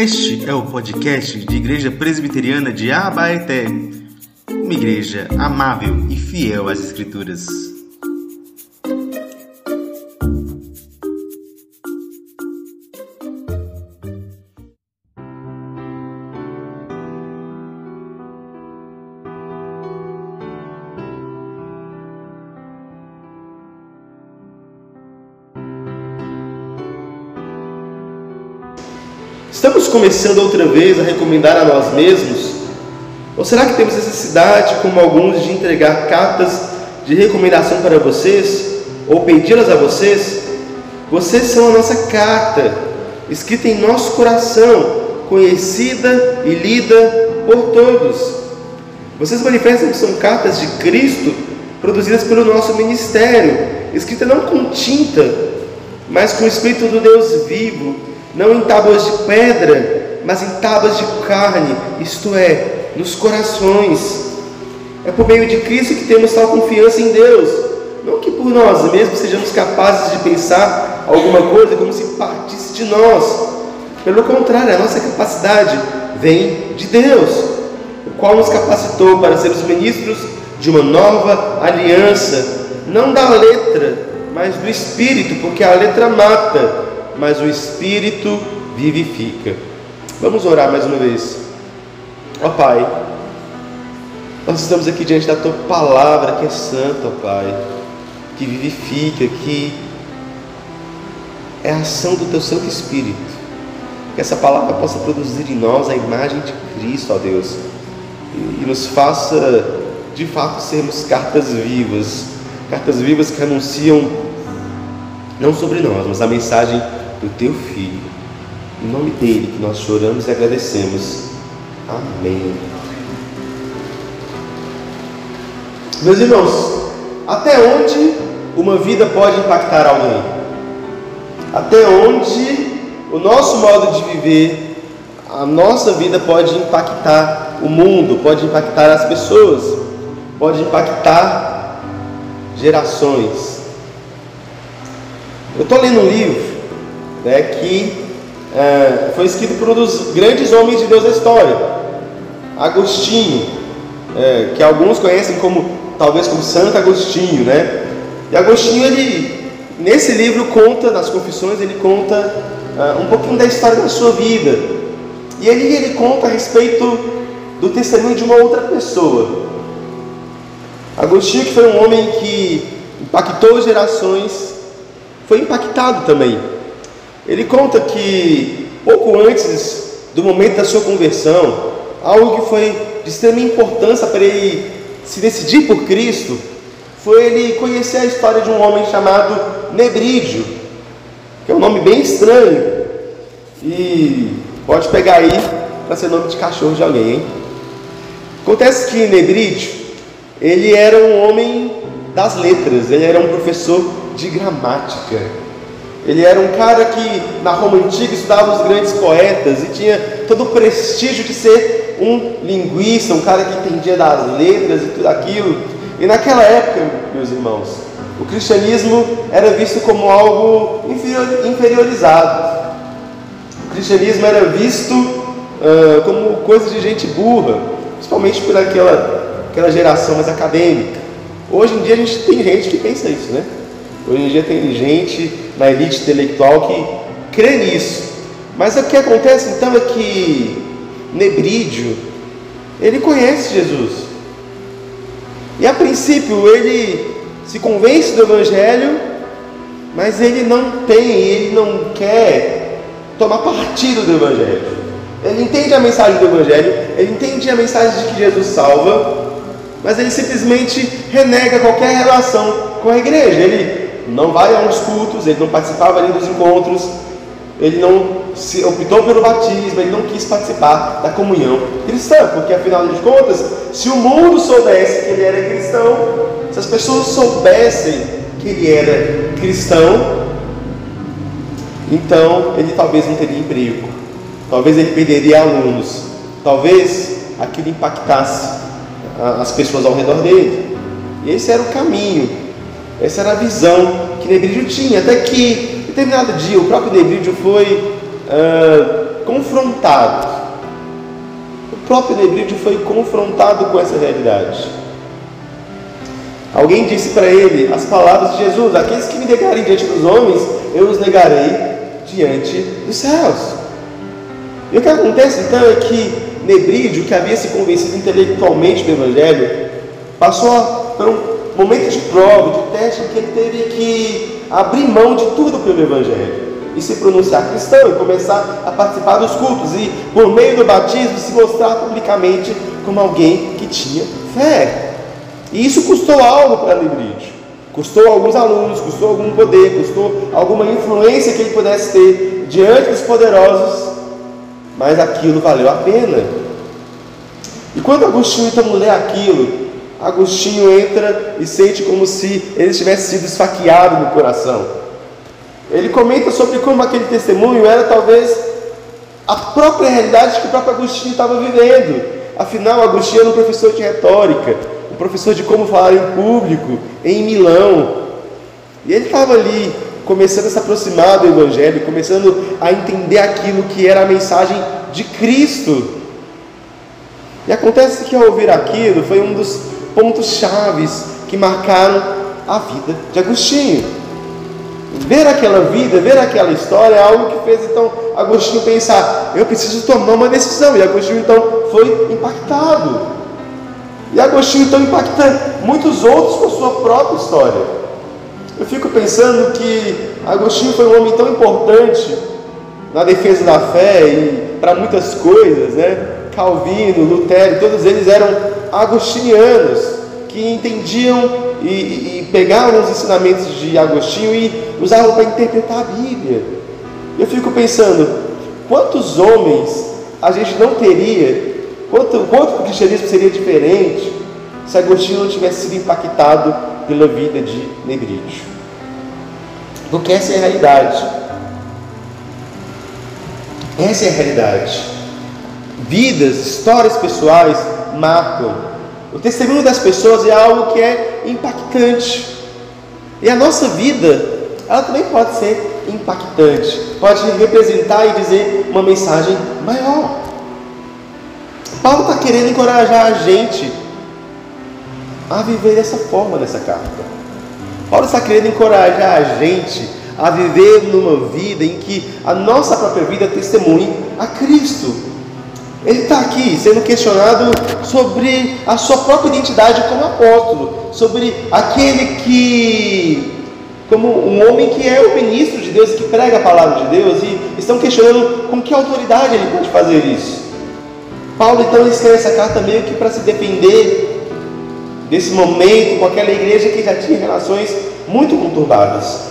Este é o podcast de Igreja Presbiteriana de Abaeté, uma igreja amável e fiel às Escrituras. Estamos começando outra vez a recomendar a nós mesmos? Ou será que temos necessidade, como alguns, de entregar cartas de recomendação para vocês ou pedi-las a vocês? Vocês são a nossa carta, escrita em nosso coração, conhecida e lida por todos. Vocês manifestam que são cartas de Cristo produzidas pelo nosso ministério, escrita não com tinta, mas com o Espírito do Deus vivo não em tábuas de pedra, mas em tábuas de carne, isto é, nos corações. É por meio de Cristo que temos tal confiança em Deus, não que por nós mesmos sejamos capazes de pensar alguma coisa como se partisse de nós. Pelo contrário, a nossa capacidade vem de Deus, o qual nos capacitou para sermos ministros de uma nova aliança, não da letra, mas do Espírito, porque a letra mata, mas o Espírito vivifica. Vamos orar mais uma vez. Ó Pai, nós estamos aqui diante da Tua palavra que é santa, ó Pai, que vivifica, que é a ação do Teu Santo Espírito. Que essa palavra possa produzir em nós a imagem de Cristo, ó Deus, e nos faça de fato sermos cartas vivas, cartas vivas que anunciam não sobre nós, mas a mensagem do teu Filho. Em nome dele que nós choramos e agradecemos. Amém. Meus irmãos, até onde uma vida pode impactar alguém? Até onde o nosso modo de viver, a nossa vida pode impactar o mundo, pode impactar as pessoas, pode impactar gerações. Eu estou lendo um livro né, que é, foi escrito por um dos grandes homens de Deus da história, Agostinho, é, que alguns conhecem como talvez como Santo Agostinho, né? E Agostinho ele nesse livro conta nas Confissões ele conta é, um pouquinho da história da sua vida e ele ele conta a respeito do testemunho de uma outra pessoa. Agostinho que foi um homem que impactou gerações, foi impactado também ele conta que pouco antes do momento da sua conversão, algo que foi de extrema importância para ele se decidir por Cristo, foi ele conhecer a história de um homem chamado Nebrídio, que é um nome bem estranho, e pode pegar aí para ser nome de cachorro de alguém, hein? Acontece que Nebrídio, ele era um homem das letras, ele era um professor de gramática. Ele era um cara que na Roma antiga estudava os grandes poetas e tinha todo o prestígio de ser um linguista, um cara que entendia das letras e tudo aquilo. E naquela época, meus irmãos, o cristianismo era visto como algo inferiorizado. O cristianismo era visto uh, como coisa de gente burra, principalmente por aquela, aquela geração mais acadêmica. Hoje em dia a gente tem gente que pensa isso, né? Hoje em dia tem gente na elite intelectual que crê nisso. Mas o que acontece então é que Nebrídio, ele conhece Jesus. E a princípio ele se convence do Evangelho, mas ele não tem, ele não quer tomar partido do Evangelho. Ele entende a mensagem do Evangelho, ele entende a mensagem de que Jesus salva, mas ele simplesmente renega qualquer relação com a igreja. Ele não vai a uns cultos, ele não participava ali dos encontros, ele não se optou pelo batismo, ele não quis participar da comunhão cristã, porque afinal de contas, se o mundo soubesse que ele era cristão, se as pessoas soubessem que ele era cristão, então ele talvez não teria emprego, talvez ele perderia alunos, talvez aquilo impactasse as pessoas ao redor dele. Esse era o caminho essa era a visão que Nebrídio tinha, até que, em determinado dia, o próprio Nebrídio foi confrontado. O próprio Nebrídio foi confrontado com essa realidade. Alguém disse para ele as palavras de Jesus: Aqueles que me negarem diante dos homens, eu os negarei diante dos céus. E o que acontece então é que Nebrídio, que havia se convencido intelectualmente do Evangelho, passou por um momento de prova, de teste, em que ele teve que abrir mão de tudo pelo Evangelho e se pronunciar cristão e começar a participar dos cultos e, por meio do batismo, se mostrar publicamente como alguém que tinha fé. E isso custou algo para Librídio. Custou alguns alunos, custou algum poder, custou alguma influência que ele pudesse ter diante dos poderosos, mas aquilo valeu a pena. E quando Agostinho então lê aquilo, Agostinho entra e sente como se ele tivesse sido esfaqueado no coração. Ele comenta sobre como aquele testemunho era talvez a própria realidade que o próprio Agostinho estava vivendo. Afinal, Agostinho era um professor de retórica, um professor de como falar em público, em Milão. E ele estava ali começando a se aproximar do Evangelho, começando a entender aquilo que era a mensagem de Cristo. E acontece que ao ouvir aquilo foi um dos pontos chaves que marcaram a vida de Agostinho. Ver aquela vida, ver aquela história é algo que fez então Agostinho pensar: eu preciso tomar uma decisão. E Agostinho então foi impactado. E Agostinho então impacta muitos outros com a sua própria história. Eu fico pensando que Agostinho foi um homem tão importante na defesa da fé e para muitas coisas, né? Calvino, Lutero, todos eles eram agostinianos que entendiam e, e pegavam os ensinamentos de Agostinho e usavam para interpretar a Bíblia. Eu fico pensando, quantos homens a gente não teria, quanto, quanto o cristianismo seria diferente se Agostinho não tivesse sido impactado pela vida de Negrídio. Porque essa é a realidade. Essa é a realidade. Vidas, histórias pessoais o testemunho das pessoas é algo que é impactante. E a nossa vida, ela também pode ser impactante, pode representar e dizer uma mensagem maior. Paulo está querendo encorajar a gente a viver dessa forma nessa carta. Paulo está querendo encorajar a gente a viver numa vida em que a nossa própria vida testemunhe a Cristo. Ele está aqui sendo questionado sobre a sua própria identidade como apóstolo, sobre aquele que, como um homem que é o ministro de Deus, que prega a palavra de Deus, e estão questionando com que autoridade ele pode fazer isso. Paulo então escreve essa carta meio que para se defender desse momento com aquela igreja que já tinha relações muito conturbadas.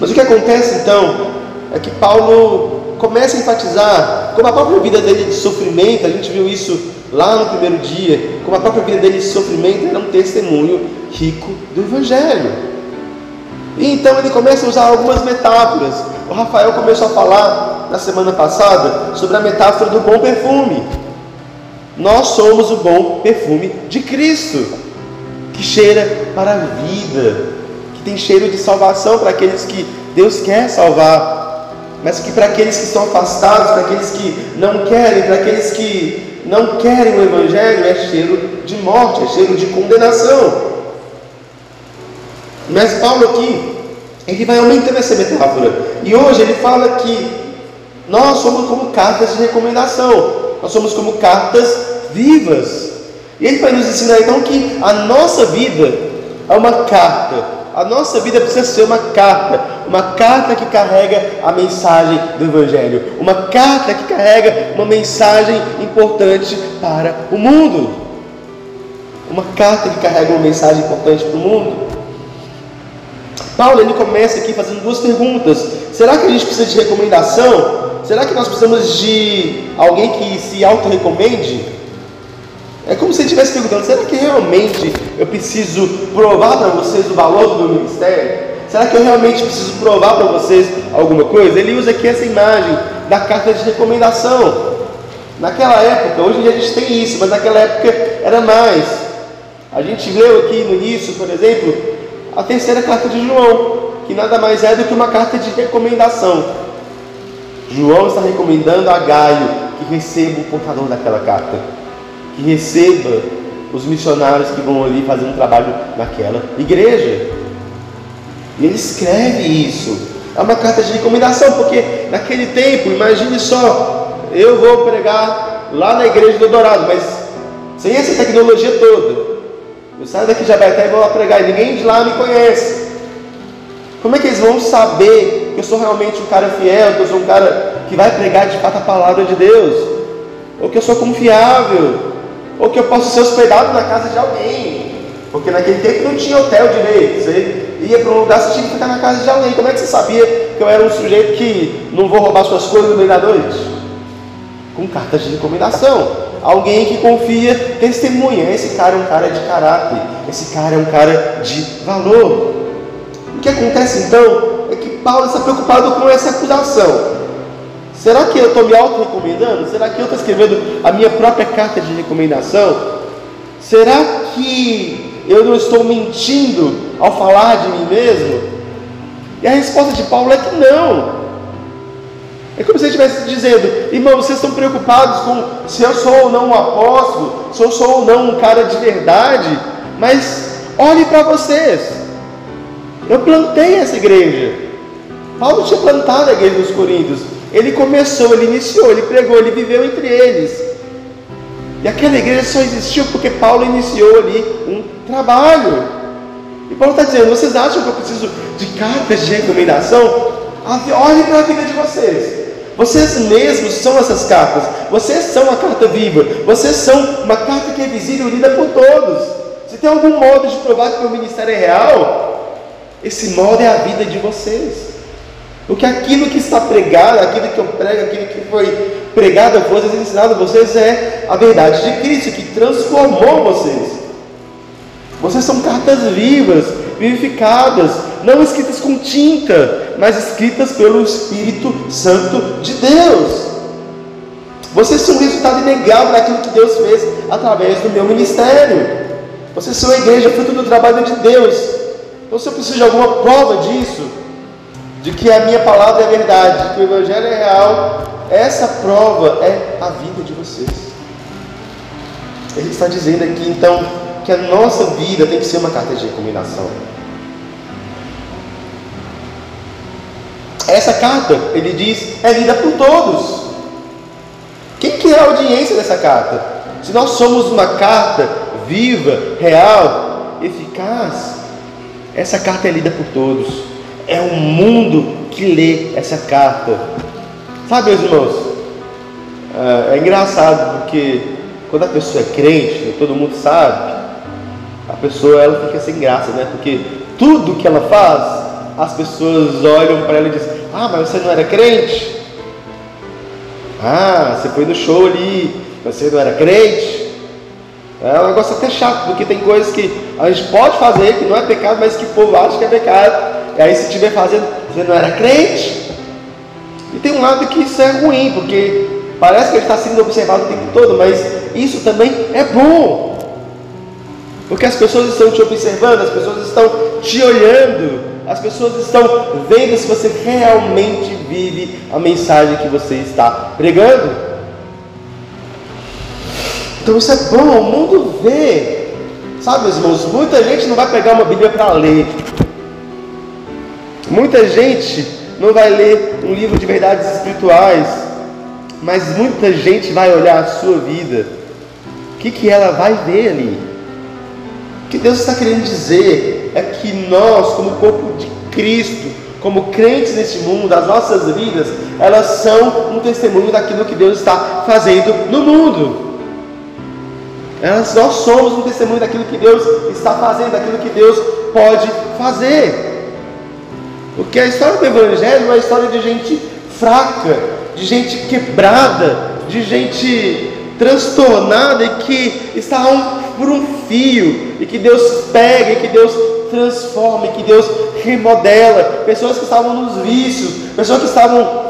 Mas o que acontece então é que Paulo começa a enfatizar como a própria vida dele de sofrimento, a gente viu isso lá no primeiro dia, como a própria vida dele de sofrimento era um testemunho rico do Evangelho. E então ele começa a usar algumas metáforas. O Rafael começou a falar na semana passada sobre a metáfora do bom perfume. Nós somos o bom perfume de Cristo, que cheira para a vida, que tem cheiro de salvação para aqueles que Deus quer salvar mas que para aqueles que estão afastados, para aqueles que não querem, para aqueles que não querem o Evangelho, é cheiro de morte, é cheiro de condenação. Mas Paulo aqui, ele vai aumentando essa metáfora. E hoje ele fala que nós somos como cartas de recomendação, nós somos como cartas vivas. E ele vai nos ensinar então que a nossa vida é uma carta a nossa vida precisa ser uma carta, uma carta que carrega a mensagem do Evangelho, uma carta que carrega uma mensagem importante para o mundo. Uma carta que carrega uma mensagem importante para o mundo. Paulo ele começa aqui fazendo duas perguntas. Será que a gente precisa de recomendação? Será que nós precisamos de alguém que se auto-recomende? É como se ele estivesse perguntando: será que realmente eu preciso provar para vocês o valor do meu ministério? Será que eu realmente preciso provar para vocês alguma coisa? Ele usa aqui essa imagem da carta de recomendação. Naquela época, hoje em dia a gente tem isso, mas naquela época era mais. A gente leu aqui no início, por exemplo, a terceira carta de João, que nada mais é do que uma carta de recomendação. João está recomendando a Gaio que receba o portador daquela carta, que receba os missionários que vão ali fazer um trabalho naquela igreja. E ele escreve isso. É uma carta de recomendação, porque naquele tempo, imagine só, eu vou pregar lá na igreja do Dourado, mas sem essa tecnologia toda. Eu saio daqui de Abaeté e vou lá pregar, e ninguém de lá me conhece. Como é que eles vão saber que eu sou realmente um cara fiel, que eu sou um cara que vai pregar de fato a palavra de Deus? Ou que eu sou confiável? Ou que eu posso ser hospedado na casa de alguém? Porque naquele tempo não tinha hotel direito. Você ia para um lugar, você tinha que ficar na casa de alguém. Como é que você sabia que eu era um sujeito que não vou roubar suas coisas no meio da noite? Com cartas de recomendação. Alguém que confia, testemunha. Esse cara é um cara de caráter. Esse cara é um cara de valor. O que acontece então é que Paulo está preocupado com essa acusação. Será que eu estou me auto-recomendando? Será que eu estou escrevendo a minha própria carta de recomendação? Será que eu não estou mentindo ao falar de mim mesmo? E a resposta de Paulo é que não. É como se ele estivesse dizendo, irmão, vocês estão preocupados com se eu sou ou não um apóstolo, se eu sou ou não um cara de verdade, mas olhe para vocês. Eu plantei essa igreja. Paulo tinha plantado a igreja dos Coríntios. Ele começou, ele iniciou, ele pregou, ele viveu entre eles. E aquela igreja só existiu porque Paulo iniciou ali um trabalho. E Paulo está dizendo: vocês acham que eu preciso de cartas de recomendação? Olhem para a vida de vocês. Vocês mesmos são essas cartas. Vocês são a carta viva. Vocês são uma carta que é visível e lida por todos. Se tem algum modo de provar que o ministério é real, esse modo é a vida de vocês. Porque aquilo que está pregado, aquilo que eu prego, aquilo que foi pregado a vocês, ensinado a vocês, é a verdade de Cristo que transformou vocês. Vocês são cartas vivas, vivificadas, não escritas com tinta, mas escritas pelo Espírito Santo de Deus. Vocês são resultado inegável daquilo que Deus fez através do meu ministério. Vocês são a igreja, fruto do trabalho de Deus. Então, se eu preciso de alguma prova disso, de que a minha palavra é verdade, de que o Evangelho é real, essa prova é a vida de vocês. Ele está dizendo aqui, então, que a nossa vida tem que ser uma carta de recomendação. Essa carta, ele diz, é lida por todos. Quem que é a audiência dessa carta? Se nós somos uma carta viva, real, eficaz, essa carta é lida por todos. É o mundo que lê essa carta. Sabe, meus irmãos? É, é engraçado porque quando a pessoa é crente, todo mundo sabe, a pessoa ela fica sem graça, né? Porque tudo que ela faz, as pessoas olham para ela e dizem: Ah, mas você não era crente? Ah, você foi no show ali, você não era crente? É um negócio até chato, porque tem coisas que a gente pode fazer que não é pecado, mas que o povo acha que é pecado. E aí, se estiver fazendo, você não era crente? E tem um lado que isso é ruim, porque parece que ele está sendo observado o tempo todo, mas isso também é bom. Porque as pessoas estão te observando, as pessoas estão te olhando, as pessoas estão vendo se você realmente vive a mensagem que você está pregando. Então isso é bom, o mundo vê. Sabe, meus irmãos, muita gente não vai pegar uma Bíblia para ler. Muita gente não vai ler um livro de verdades espirituais, mas muita gente vai olhar a sua vida. O que, que ela vai ver ali? O que Deus está querendo dizer é que nós, como corpo de Cristo, como crentes nesse mundo, as nossas vidas, elas são um testemunho daquilo que Deus está fazendo no mundo. Elas, nós somos um testemunho daquilo que Deus está fazendo, daquilo que Deus pode fazer. Porque a história do Evangelho é uma história de gente fraca, de gente quebrada, de gente transtornada e que está por um fio, e que Deus pega, e que Deus transforma, e que Deus remodela. Pessoas que estavam nos vícios, pessoas que estavam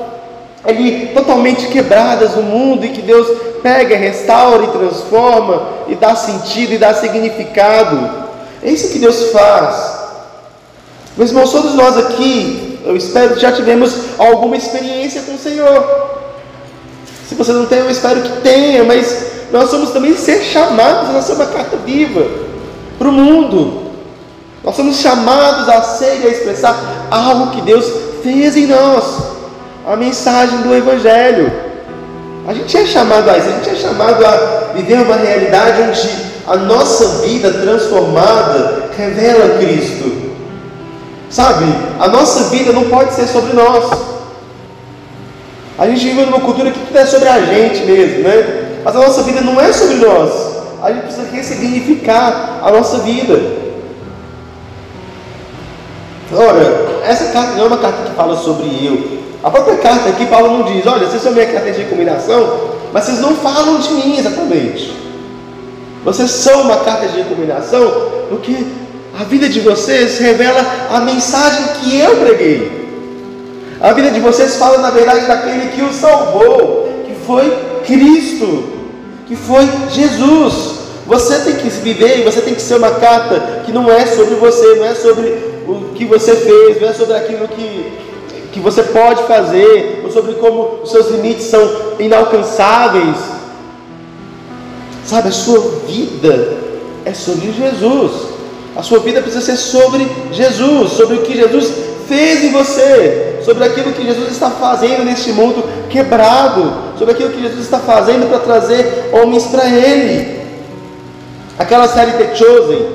ali totalmente quebradas no mundo, e que Deus pega, restaura e transforma, e dá sentido e dá significado. É isso que Deus faz. Meus irmãos, todos nós aqui eu espero que já tivemos alguma experiência com o Senhor. Se você não tem, eu espero que tenha, mas nós somos também ser chamados a ser uma carta viva para o mundo. Nós somos chamados a ser e a expressar algo que Deus fez em nós, a mensagem do Evangelho. A gente é chamado a isso, a gente é chamado a viver uma realidade onde a nossa vida transformada revela Cristo. Sabe, a nossa vida não pode ser sobre nós. A gente vive numa cultura que tudo é sobre a gente mesmo, né? Mas a nossa vida não é sobre nós. A gente precisa ressignificar a nossa vida. Ora, essa carta não é uma carta que fala sobre eu. A própria carta aqui, Paulo não diz: olha, vocês são minha carta de recomendação, mas vocês não falam de mim exatamente. Vocês são uma carta de recomendação porque a vida de vocês revela a mensagem que eu preguei. A vida de vocês fala, na verdade, daquele que o salvou, que foi Cristo que foi Jesus. Você tem que viver você tem que ser uma carta que não é sobre você, não é sobre o que você fez, não é sobre aquilo que, que você pode fazer, ou sobre como os seus limites são inalcançáveis. Sabe, a sua vida é sobre Jesus. A sua vida precisa ser sobre Jesus, sobre o que Jesus fez em você, sobre aquilo que Jesus está fazendo neste mundo quebrado, sobre aquilo que Jesus está fazendo para trazer homens para Ele. Aquela série The Chosen,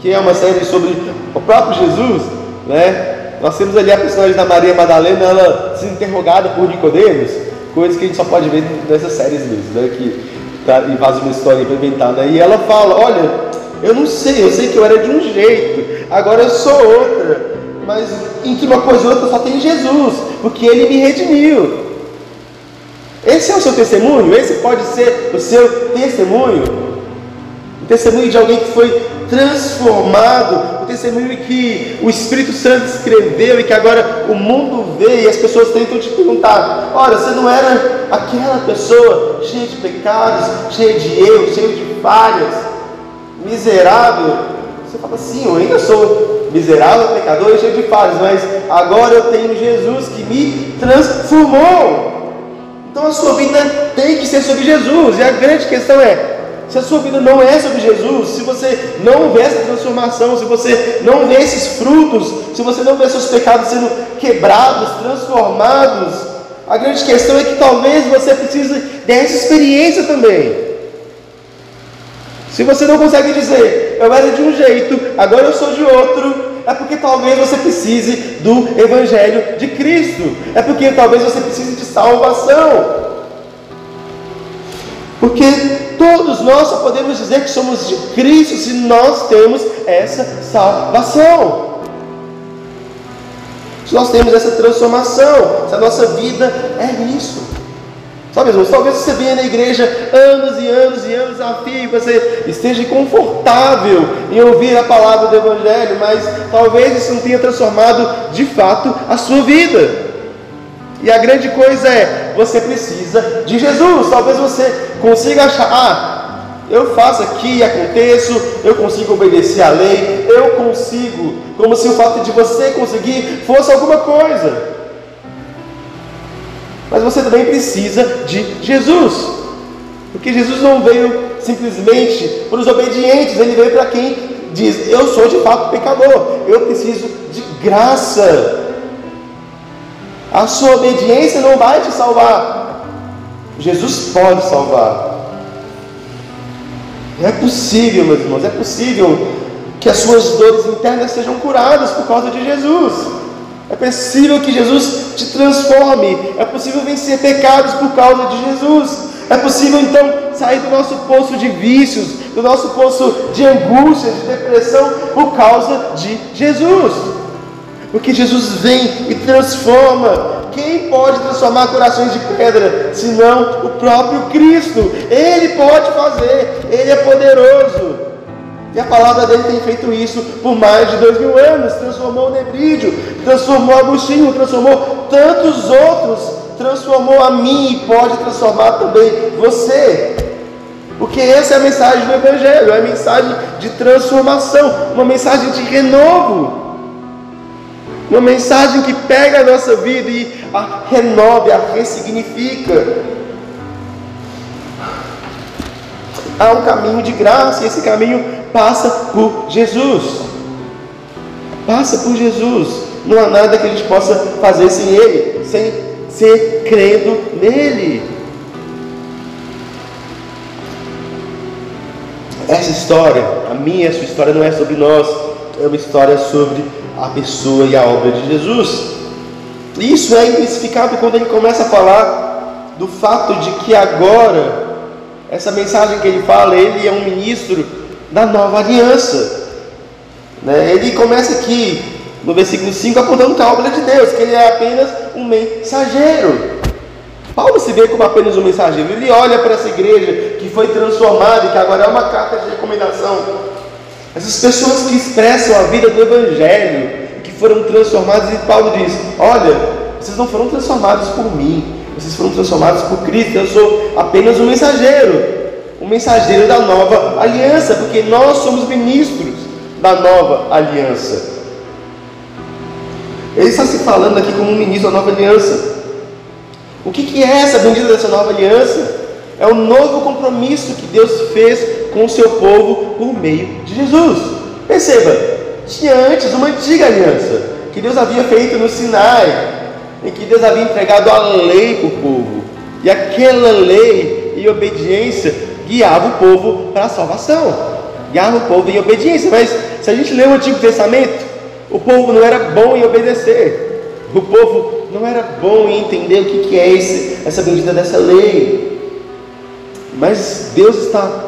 que é uma série sobre o próprio Jesus, né? Nós temos ali a personagem da Maria Madalena, ela sendo interrogada por Nicodemos, coisas que a gente só pode ver nessas séries mesmo, né? Que tá, e faz uma história né? E ela fala, olha, eu não sei, eu sei que eu era de um jeito, agora eu sou outra mas entre uma coisa e outra só tem Jesus, porque Ele me redimiu. Esse é o seu testemunho? Esse pode ser o seu testemunho? O testemunho de alguém que foi transformado, o testemunho que o Espírito Santo escreveu e que agora o mundo vê e as pessoas tentam te perguntar: olha, você não era aquela pessoa cheia de pecados, cheia de erros, cheia de falhas, miserável? Você fala assim, eu ainda sou miserável, pecador e cheio de falhas, mas agora eu tenho Jesus que me transformou. Então a sua vida tem que ser sobre Jesus. E a grande questão é: se a sua vida não é sobre Jesus, se você não vê essa transformação, se você não vê esses frutos, se você não vê seus pecados sendo quebrados, transformados, a grande questão é que talvez você precise dessa experiência também. Se você não consegue dizer, eu era de um jeito, agora eu sou de outro, é porque talvez você precise do Evangelho de Cristo, é porque talvez você precise de salvação. Porque todos nós só podemos dizer que somos de Cristo se nós temos essa salvação. Se nós temos essa transformação, se a nossa vida é isso. Sabe, irmãos, talvez você venha na igreja anos e anos e anos a fio e você esteja confortável em ouvir a palavra do Evangelho, mas talvez isso não tenha transformado de fato a sua vida. E a grande coisa é, você precisa de Jesus. Talvez você consiga achar, ah, eu faço aqui, aconteço, eu consigo obedecer à lei, eu consigo, como se o fato de você conseguir fosse alguma coisa. Mas você também precisa de Jesus. Porque Jesus não veio simplesmente para os obedientes, ele veio para quem diz: Eu sou de fato pecador, eu preciso de graça. A sua obediência não vai te salvar, Jesus pode salvar. É possível, meus irmãos, é possível que as suas dores internas sejam curadas por causa de Jesus. É possível que Jesus te transforme. É possível vencer pecados por causa de Jesus. É possível então sair do nosso poço de vícios, do nosso poço de angústia, de depressão, por causa de Jesus. Porque Jesus vem e transforma. Quem pode transformar corações de pedra, senão o próprio Cristo? Ele pode fazer, Ele é poderoso. E a palavra dele tem feito isso por mais de dois mil anos. Transformou o Nebrídio, transformou Agostinho, transformou tantos outros, transformou a mim e pode transformar também você. Porque essa é a mensagem do Evangelho, é a mensagem de transformação, uma mensagem de renovo. Uma mensagem que pega a nossa vida e a renove, a ressignifica. Há um caminho de graça e esse caminho passa por Jesus. Passa por Jesus. Não há nada que a gente possa fazer sem Ele, sem ser crendo nele. Essa história, a minha a sua história, não é sobre nós, é uma história sobre a pessoa e a obra de Jesus. Isso é intensificado quando ele começa a falar do fato de que agora, essa mensagem que ele fala, ele é um ministro da nova aliança. Né? Ele começa aqui no versículo 5 apontando para a obra de Deus, que ele é apenas um mensageiro. Paulo se vê como apenas um mensageiro, ele olha para essa igreja que foi transformada e que agora é uma carta de recomendação. Essas pessoas que expressam a vida do Evangelho, que foram transformadas, e Paulo diz: Olha, vocês não foram transformados por mim, vocês foram transformados por Cristo, eu sou apenas um mensageiro, um mensageiro da nova aliança, porque nós somos ministros da nova aliança. Ele está se falando aqui como um ministro da nova aliança. O que, que é essa bendita dessa nova aliança? É o novo compromisso que Deus fez com o seu povo por meio de Jesus. Perceba, tinha antes uma antiga aliança que Deus havia feito no Sinai, em que Deus havia entregado a lei para o povo, e aquela lei e obediência guiava o povo para a salvação, guiava o povo em obediência. Mas se a gente lê o Antigo Testamento, o povo não era bom em obedecer. O povo não era bom em entender o que, que é esse, essa bendita dessa lei. Mas Deus está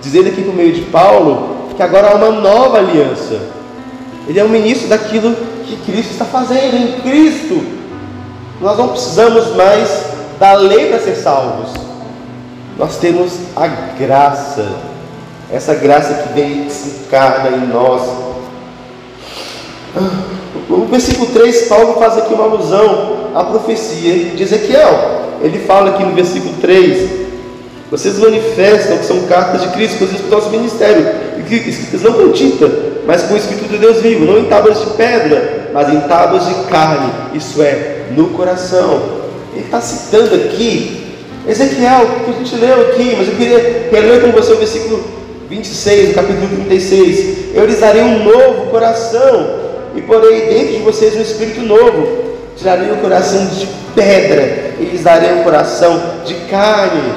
dizendo aqui por meio de Paulo que agora há uma nova aliança. Ele é o ministro daquilo que Cristo está fazendo. Em Cristo, nós não precisamos mais da lei para ser salvos. Nós temos a graça, essa graça que vem se encarna em nós no versículo 3, Paulo faz aqui uma alusão à profecia de Ezequiel. Ele fala aqui no versículo 3: Vocês manifestam que são cartas de Cristo, coisas o nosso ministério, escritas não com tinta, mas com o Espírito de Deus vivo, não em tábuas de pedra, mas em tábuas de carne, isso é, no coração. Ele está citando aqui Ezequiel, que a gente leu aqui, mas eu queria reler com você o versículo 26, do capítulo 36. Eu lhes darei um novo coração e porei dentro de vocês um espírito novo. Tirarei o coração de pedra e lhes darei um coração de carne.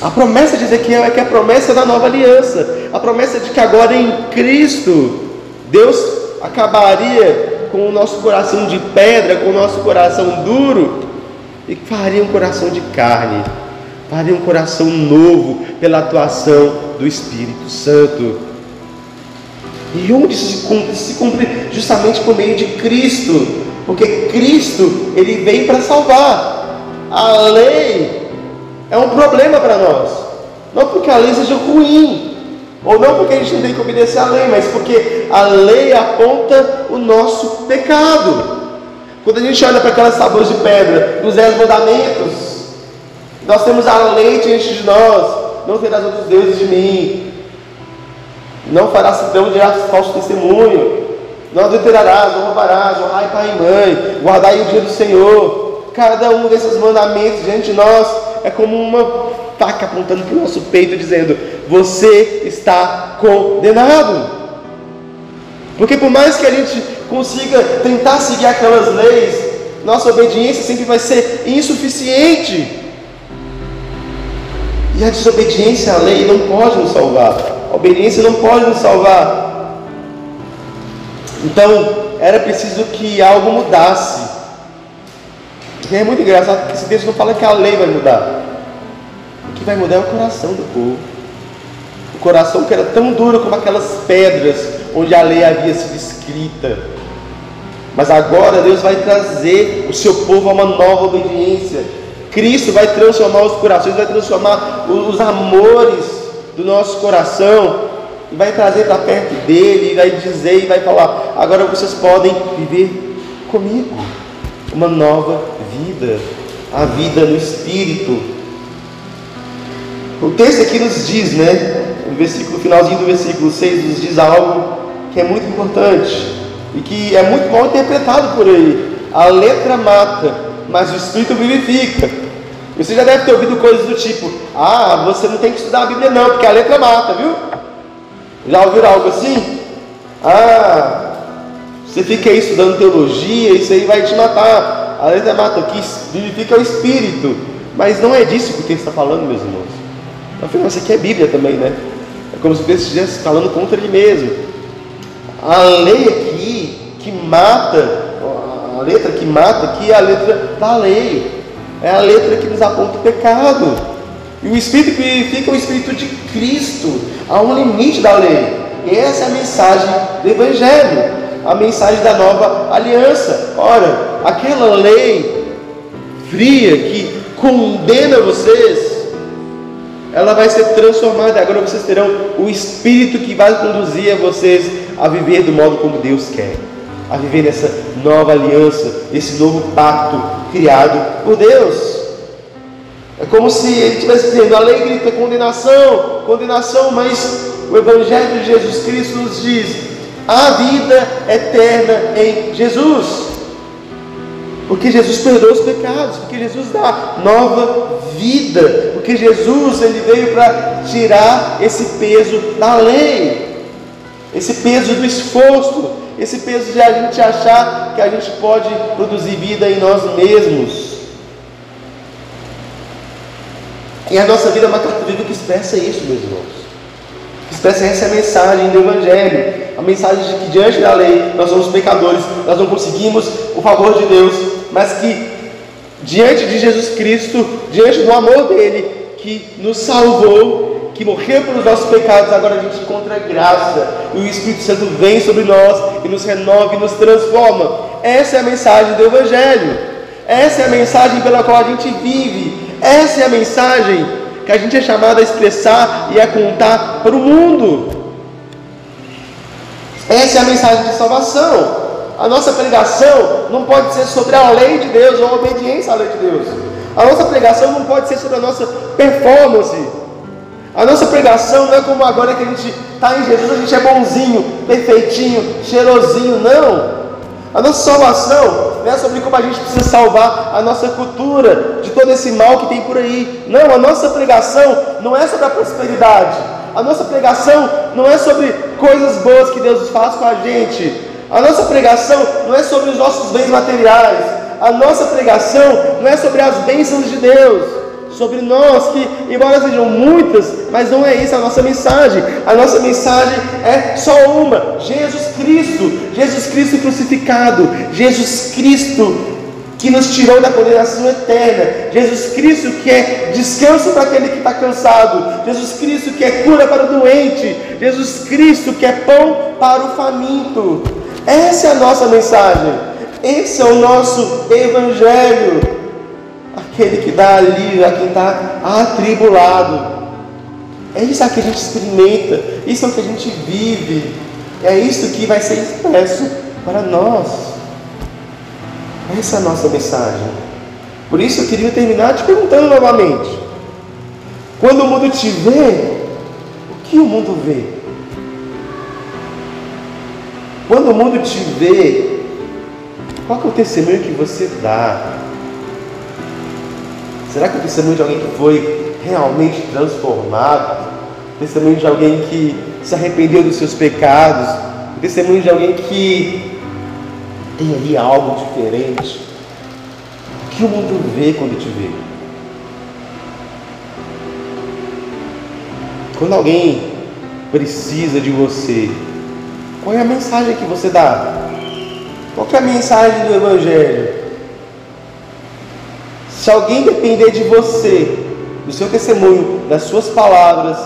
A promessa de Ezequiel é que é a promessa da nova aliança, a promessa de que agora em Cristo Deus acabaria com o nosso coração de pedra, com o nosso coração duro e faria um coração de carne, faria um coração novo pela atuação do Espírito Santo. E onde se cumpre? Se cumpre justamente por meio de Cristo, porque Cristo ele vem para salvar. A lei é um problema para nós, não porque a lei seja ruim, ou não porque a gente não tem que obedecer à lei, mas porque a lei aponta o nosso pecado. Quando a gente olha para aquelas tábuas de pedra dos dez mandamentos, nós temos a lei diante de nós, não terás outros deuses de mim, não farás então de falso testemunho. Não adulterarás, não roubarás, honrai pai e mãe, guardai o dia do Senhor. Cada um desses mandamentos diante de nós é como uma faca apontando para o nosso peito, dizendo: Você está condenado. Porque por mais que a gente consiga tentar seguir aquelas leis, nossa obediência sempre vai ser insuficiente. E a desobediência à lei não pode nos salvar. A obediência não pode nos salvar. Então, era preciso que algo mudasse. E é muito engraçado que esse texto não fala que a lei vai mudar. Vai mudar é o coração do povo. O coração que era tão duro como aquelas pedras onde a lei havia sido escrita. Mas agora Deus vai trazer o seu povo a uma nova obediência. Cristo vai transformar os corações, vai transformar os amores do nosso coração e vai trazer para perto dele, e vai dizer e vai falar: agora vocês podem viver comigo uma nova vida, a vida no Espírito. O texto aqui nos diz, né? No versículo finalzinho do versículo 6 nos diz algo que é muito importante. e que é muito mal interpretado por aí. A letra mata, mas o Espírito vivifica. Você já deve ter ouvido coisas do tipo: Ah, você não tem que estudar a Bíblia, não, porque a letra mata, viu? Já ouviram algo assim? Ah, você fica aí estudando teologia, isso aí vai te matar. A letra mata, o que vivifica é o Espírito. Mas não é disso que o texto está falando, meus irmãos. Afinal, isso aqui é Bíblia também, né? É como se texto estivesse falando contra ele mesmo. A lei aqui que mata, a letra que mata aqui é a letra da lei. É a letra que nos aponta o pecado. E o Espírito que vivifica é o Espírito de Cristo. Há um limite da lei. E essa é a mensagem do Evangelho. A mensagem da nova aliança. Ora, aquela lei fria que condena vocês, ela vai ser transformada. Agora vocês terão o Espírito que vai conduzir a vocês a viver do modo como Deus quer, a viver nessa nova aliança, esse novo pacto criado por Deus. É como se ele estivesse dizendo: a lei grita condenação, condenação, mas o Evangelho de Jesus Cristo nos diz: a vida eterna em Jesus. Porque Jesus perdoa os pecados, porque Jesus dá nova vida, porque Jesus ele veio para tirar esse peso da lei, esse peso do esforço, esse peso de a gente achar que a gente pode produzir vida em nós mesmos. E a nossa vida é uma carta viva que expressa isso, meus irmãos. Expressa essa mensagem do Evangelho, a mensagem de que diante da lei nós somos pecadores, nós não conseguimos o favor de Deus, mas que diante de Jesus Cristo, diante do amor dele, que nos salvou, que morreu pelos nossos pecados, agora a gente encontra graça, e o Espírito Santo vem sobre nós e nos renova e nos transforma. Essa é a mensagem do Evangelho, essa é a mensagem pela qual a gente vive, essa é a mensagem que a gente é chamado a expressar e a contar para o mundo. Essa é a mensagem de salvação. A nossa pregação não pode ser sobre a lei de Deus ou a obediência à lei de Deus. A nossa pregação não pode ser sobre a nossa performance. A nossa pregação não é como agora que a gente está em Jesus, a gente é bonzinho, perfeitinho, cheirosinho. Não. A nossa salvação não é sobre como a gente precisa salvar a nossa cultura de todo esse mal que tem por aí. Não, a nossa pregação não é sobre a prosperidade. A nossa pregação não é sobre coisas boas que Deus faz com a gente. A nossa pregação não é sobre os nossos bens materiais. A nossa pregação não é sobre as bênçãos de Deus, sobre nós que, embora sejam muitas, mas não é isso a nossa mensagem. A nossa mensagem é só uma: Jesus Cristo, Jesus Cristo crucificado, Jesus Cristo que nos tirou da condenação eterna, Jesus Cristo que é descanso para aquele que está cansado, Jesus Cristo que é cura para o doente, Jesus Cristo que é pão para o faminto. Essa é a nossa mensagem. Esse é o nosso Evangelho. Aquele que dá alívio a quem está atribulado. É isso que a gente experimenta. Isso é o que a gente vive. É isso que vai ser expresso para nós. Essa é a nossa mensagem. Por isso eu queria terminar te perguntando novamente: quando o mundo te vê, o que o mundo vê? Quando o mundo te vê, qual é o testemunho que você dá? Será que é o testemunho de alguém que foi realmente transformado? O testemunho de alguém que se arrependeu dos seus pecados? O testemunho de alguém que tem ali algo diferente? O que o mundo vê quando te vê? Quando alguém precisa de você, qual é a mensagem que você dá? Qual é a mensagem do Evangelho? Se alguém depender de você, do seu testemunho, das suas palavras,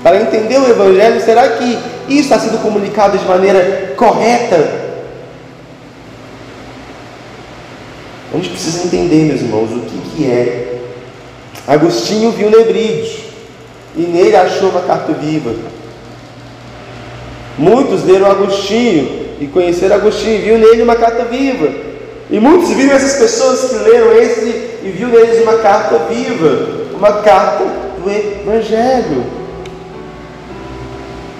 para entender o Evangelho, será que isso está sendo comunicado de maneira correta? A gente precisa entender, meus irmãos, o que, que é. Agostinho viu Nebride e nele achou uma carta viva. Muitos leram Agostinho e conheceram Agostinho e viu nele uma carta viva. E muitos viram essas pessoas que leram esse e viu neles uma carta viva, uma carta do Evangelho.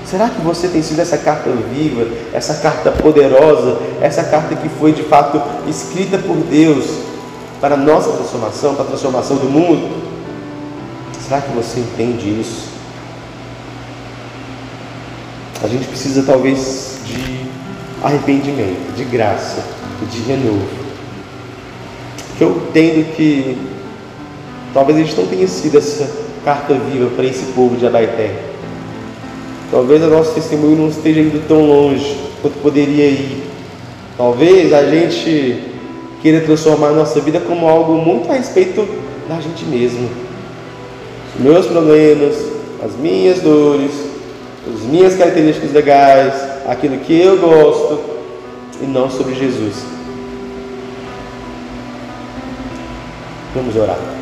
Será que você tem sido essa carta viva, essa carta poderosa, essa carta que foi de fato escrita por Deus para a nossa transformação, para a transformação do mundo? Será que você entende isso? A gente precisa talvez de arrependimento, de graça, de renovo. Porque eu entendo que talvez gente não tenha sido essa carta viva para esse povo de Abaeté. Talvez o nosso testemunho não esteja indo tão longe quanto poderia ir. Talvez a gente queira transformar a nossa vida como algo muito a respeito da gente mesmo. Os meus problemas, as minhas dores, as minhas características legais, aquilo que eu gosto, e não sobre Jesus. Vamos orar.